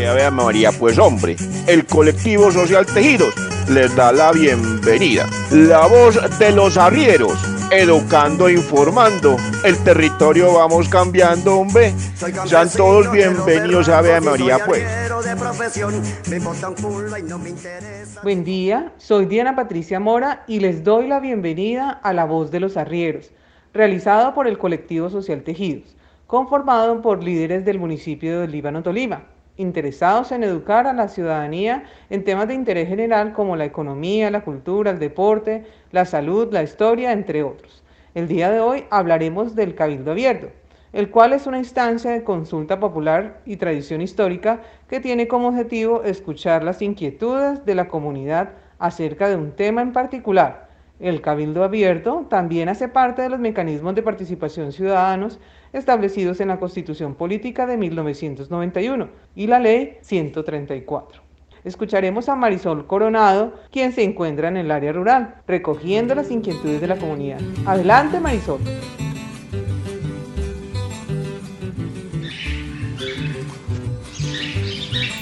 Eh, Ave María, pues hombre, el colectivo social Tejidos les da la bienvenida. La voz de los arrieros, educando, informando. El territorio vamos cambiando, hombre. Sean todos bienvenidos a Ave María, pues. Buen día, soy Diana Patricia Mora y les doy la bienvenida a La Voz de los Arrieros, realizado por el colectivo social Tejidos, conformado por líderes del municipio de Líbano Tolima interesados en educar a la ciudadanía en temas de interés general como la economía, la cultura, el deporte, la salud, la historia, entre otros. El día de hoy hablaremos del Cabildo Abierto, el cual es una instancia de consulta popular y tradición histórica que tiene como objetivo escuchar las inquietudes de la comunidad acerca de un tema en particular el Cabildo Abierto también hace parte de los mecanismos de participación ciudadanos establecidos en la Constitución Política de 1991 y la Ley 134. Escucharemos a Marisol Coronado, quien se encuentra en el área rural, recogiendo las inquietudes de la comunidad. Adelante, Marisol.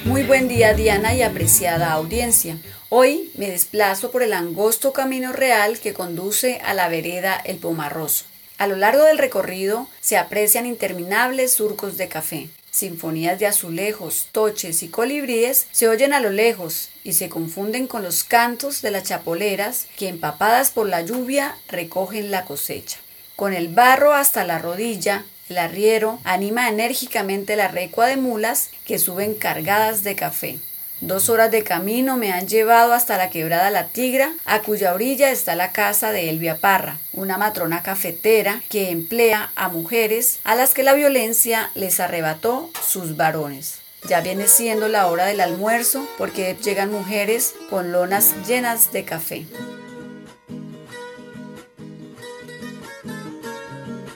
Muy buen día, Diana y apreciada audiencia. Hoy me desplazo por el angosto camino real que conduce a la vereda El Pomarroso. A lo largo del recorrido se aprecian interminables surcos de café. Sinfonías de azulejos, toches y colibríes se oyen a lo lejos y se confunden con los cantos de las chapoleras que empapadas por la lluvia recogen la cosecha. Con el barro hasta la rodilla, el arriero anima enérgicamente la recua de mulas que suben cargadas de café. Dos horas de camino me han llevado hasta la quebrada La Tigra, a cuya orilla está la casa de Elvia Parra, una matrona cafetera que emplea a mujeres a las que la violencia les arrebató sus varones. Ya viene siendo la hora del almuerzo porque llegan mujeres con lonas llenas de café.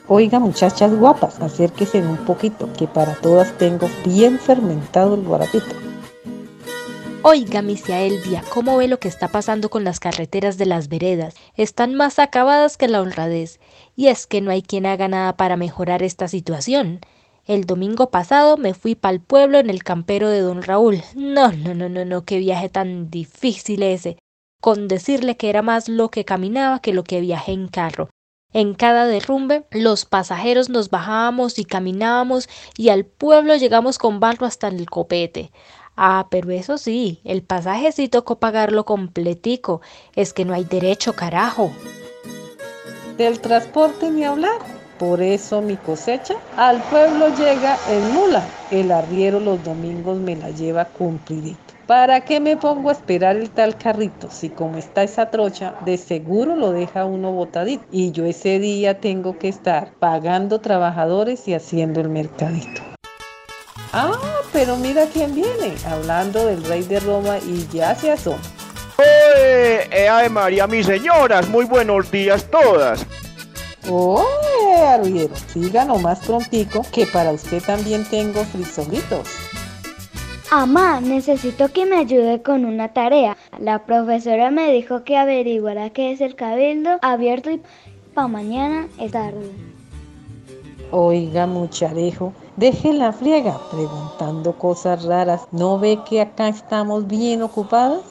Oiga muchachas guapas, acérquese un poquito, que para todas tengo bien fermentado el guarapito. Oiga, misia Elvia, ¿cómo ve lo que está pasando con las carreteras de las veredas? Están más acabadas que la honradez. Y es que no hay quien haga nada para mejorar esta situación. El domingo pasado me fui para el pueblo en el campero de don Raúl. No, no, no, no, no, qué viaje tan difícil ese. Con decirle que era más lo que caminaba que lo que viajé en carro. En cada derrumbe, los pasajeros nos bajábamos y caminábamos y al pueblo llegamos con barro hasta el copete. Ah, pero eso sí, el pasaje sí tocó pagarlo completico. Es que no hay derecho, carajo. Del transporte ni hablar. Por eso mi cosecha al pueblo llega en mula. El arriero los domingos me la lleva cumplidito. ¿Para qué me pongo a esperar el tal carrito? Si como está esa trocha, de seguro lo deja uno botadito. Y yo ese día tengo que estar pagando trabajadores y haciendo el mercadito. Ah, pero mira quién viene, hablando del rey de Roma y ya se asoma. ¡Oye! Eh, ¡Ave María, mis señoras! Muy buenos días todas. ¡Oye, arriero! Siga nomás prontico, que para usted también tengo frisolitos. Amá, necesito que me ayude con una tarea. La profesora me dijo que averiguara qué es el cabildo abierto y para mañana es tarde. Oiga, mucharejo, deje la friega preguntando cosas raras. ¿No ve que acá estamos bien ocupadas?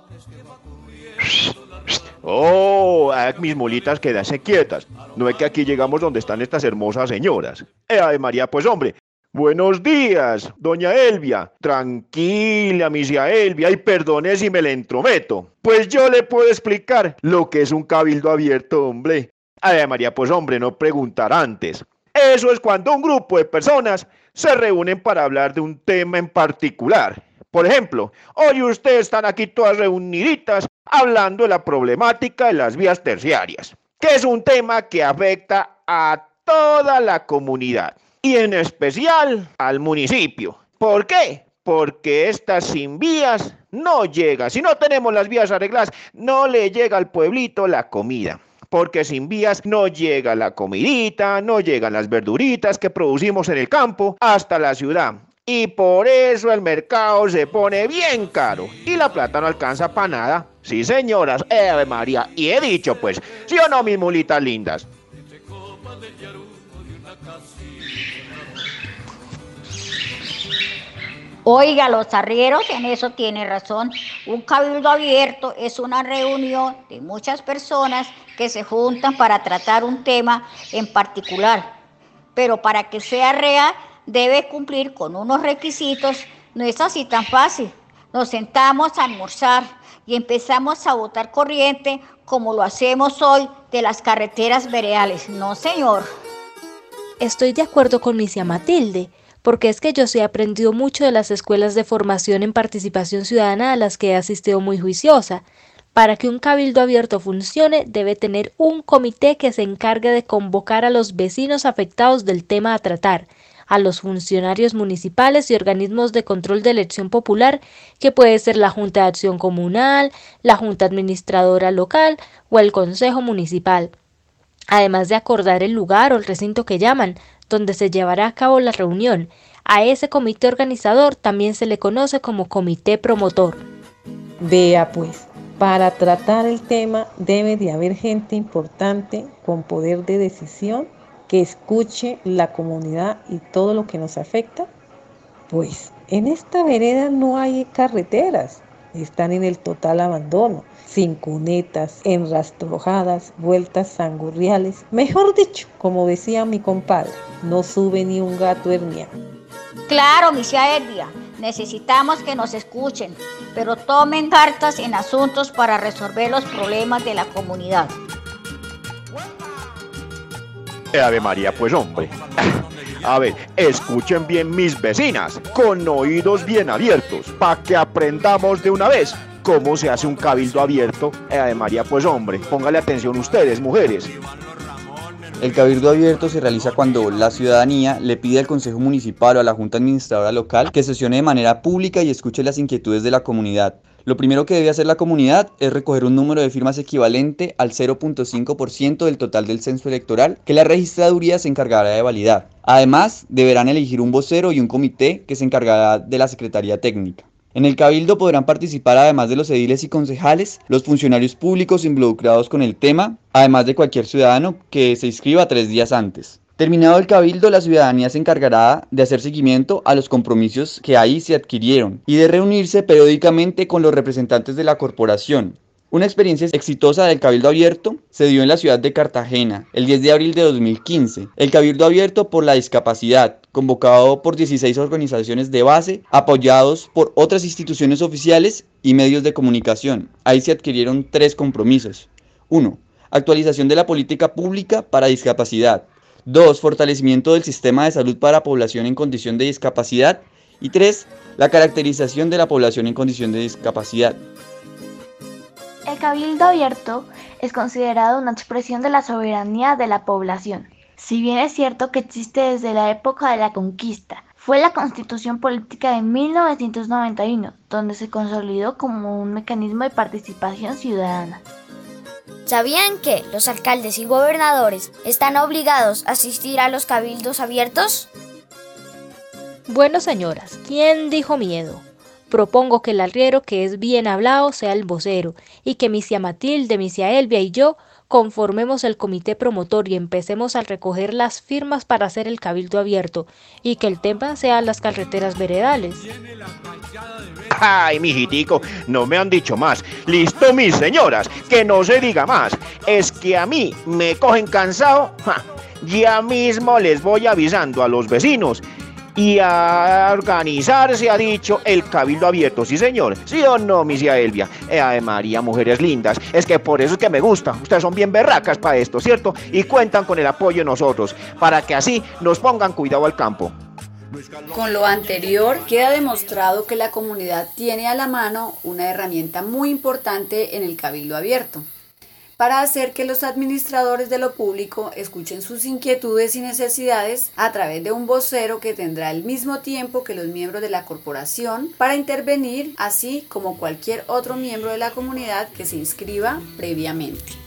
Oh, mis mulitas, quédase quietas. No es que aquí llegamos donde están estas hermosas señoras. Eh, Ave María, pues hombre. Buenos días, doña Elvia. Tranquila, misia Elvia, y perdone si me le entrometo. Pues yo le puedo explicar lo que es un cabildo abierto, hombre. Ave María, pues hombre, no preguntar antes. Eso es cuando un grupo de personas se reúnen para hablar de un tema en particular. Por ejemplo, hoy ustedes están aquí todas reuniditas hablando de la problemática de las vías terciarias, que es un tema que afecta a toda la comunidad y en especial al municipio. ¿Por qué? Porque estas sin vías no llega. Si no tenemos las vías arregladas, no le llega al pueblito la comida porque sin vías no llega la comidita, no llegan las verduritas que producimos en el campo hasta la ciudad. Y por eso el mercado se pone bien caro y la plata no alcanza para nada. Sí, señoras, Ave María, y he dicho pues, ¿sí o no, mis mulitas lindas? Oiga, los arrieros en eso tiene razón. Un cabildo abierto es una reunión de muchas personas que se juntan para tratar un tema en particular. Pero para que sea real debe cumplir con unos requisitos. No es así tan fácil. Nos sentamos a almorzar y empezamos a botar corriente como lo hacemos hoy de las carreteras vereales. No, señor. Estoy de acuerdo con Misia Matilde porque es que yo sí he aprendido mucho de las escuelas de formación en participación ciudadana a las que he asistido muy juiciosa. Para que un cabildo abierto funcione, debe tener un comité que se encargue de convocar a los vecinos afectados del tema a tratar, a los funcionarios municipales y organismos de control de elección popular, que puede ser la Junta de Acción Comunal, la Junta Administradora Local o el Consejo Municipal. Además de acordar el lugar o el recinto que llaman, donde se llevará a cabo la reunión. A ese comité organizador también se le conoce como comité promotor. Vea pues, para tratar el tema debe de haber gente importante con poder de decisión que escuche la comunidad y todo lo que nos afecta. Pues en esta vereda no hay carreteras, están en el total abandono sin cunetas, enrastrojadas, vueltas sangurriales. Mejor dicho, como decía mi compadre, no sube ni un gato herniano. Claro, misia Elvia, necesitamos que nos escuchen, pero tomen cartas en asuntos para resolver los problemas de la comunidad. Ave María, pues hombre. A ver, escuchen bien mis vecinas, con oídos bien abiertos, para que aprendamos de una vez cómo se hace un cabildo abierto. Eh, María, pues hombre, póngale atención ustedes, mujeres. El cabildo abierto se realiza cuando la ciudadanía le pide al Consejo Municipal o a la Junta Administradora Local que sesione de manera pública y escuche las inquietudes de la comunidad. Lo primero que debe hacer la comunidad es recoger un número de firmas equivalente al 0.5% del total del censo electoral que la registraduría se encargará de validar. Además, deberán elegir un vocero y un comité que se encargará de la Secretaría Técnica. En el cabildo podrán participar además de los ediles y concejales, los funcionarios públicos involucrados con el tema, además de cualquier ciudadano que se inscriba tres días antes. Terminado el cabildo, la ciudadanía se encargará de hacer seguimiento a los compromisos que ahí se adquirieron y de reunirse periódicamente con los representantes de la corporación, una experiencia exitosa del Cabildo Abierto se dio en la ciudad de Cartagena el 10 de abril de 2015. El Cabildo Abierto por la Discapacidad, convocado por 16 organizaciones de base, apoyados por otras instituciones oficiales y medios de comunicación. Ahí se adquirieron tres compromisos. 1. Actualización de la política pública para discapacidad. 2. Fortalecimiento del sistema de salud para población en condición de discapacidad. Y 3. La caracterización de la población en condición de discapacidad. El cabildo abierto es considerado una expresión de la soberanía de la población. Si bien es cierto que existe desde la época de la conquista, fue la constitución política de 1991 donde se consolidó como un mecanismo de participación ciudadana. ¿Sabían que los alcaldes y gobernadores están obligados a asistir a los cabildos abiertos? Bueno, señoras, ¿quién dijo miedo? Propongo que el arriero que es bien hablado sea el vocero y que misia Matilde, misia Elvia y yo conformemos el comité promotor y empecemos a recoger las firmas para hacer el cabildo abierto y que el tema sea las carreteras veredales. Ay, mijitico, no me han dicho más. Listo, mis señoras, que no se diga más. Es que a mí me cogen cansado. Ya mismo les voy avisando a los vecinos y a organizarse, ha dicho el Cabildo Abierto. Sí, señor. ¿Sí o no, misia Elvia? Eh, María, mujeres lindas. Es que por eso es que me gusta. Ustedes son bien berracas para esto, ¿cierto? Y cuentan con el apoyo de nosotros, para que así nos pongan cuidado al campo. Con lo anterior, queda demostrado que la comunidad tiene a la mano una herramienta muy importante en el Cabildo Abierto para hacer que los administradores de lo público escuchen sus inquietudes y necesidades a través de un vocero que tendrá el mismo tiempo que los miembros de la corporación para intervenir, así como cualquier otro miembro de la comunidad que se inscriba previamente.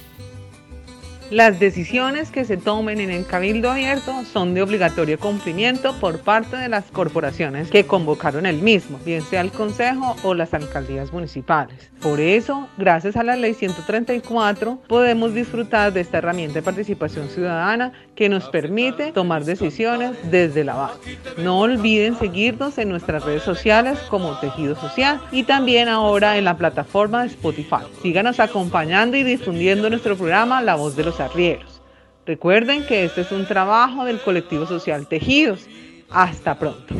Las decisiones que se tomen en el cabildo abierto son de obligatorio cumplimiento por parte de las corporaciones que convocaron el mismo, bien sea el Consejo o las alcaldías municipales. Por eso, gracias a la ley 134, podemos disfrutar de esta herramienta de participación ciudadana que nos permite tomar decisiones desde la base. No olviden seguirnos en nuestras redes sociales como Tejido Social y también ahora en la plataforma de Spotify. Síganos acompañando y difundiendo nuestro programa La Voz de los Recuerden que este es un trabajo del colectivo social Tejidos. Hasta pronto.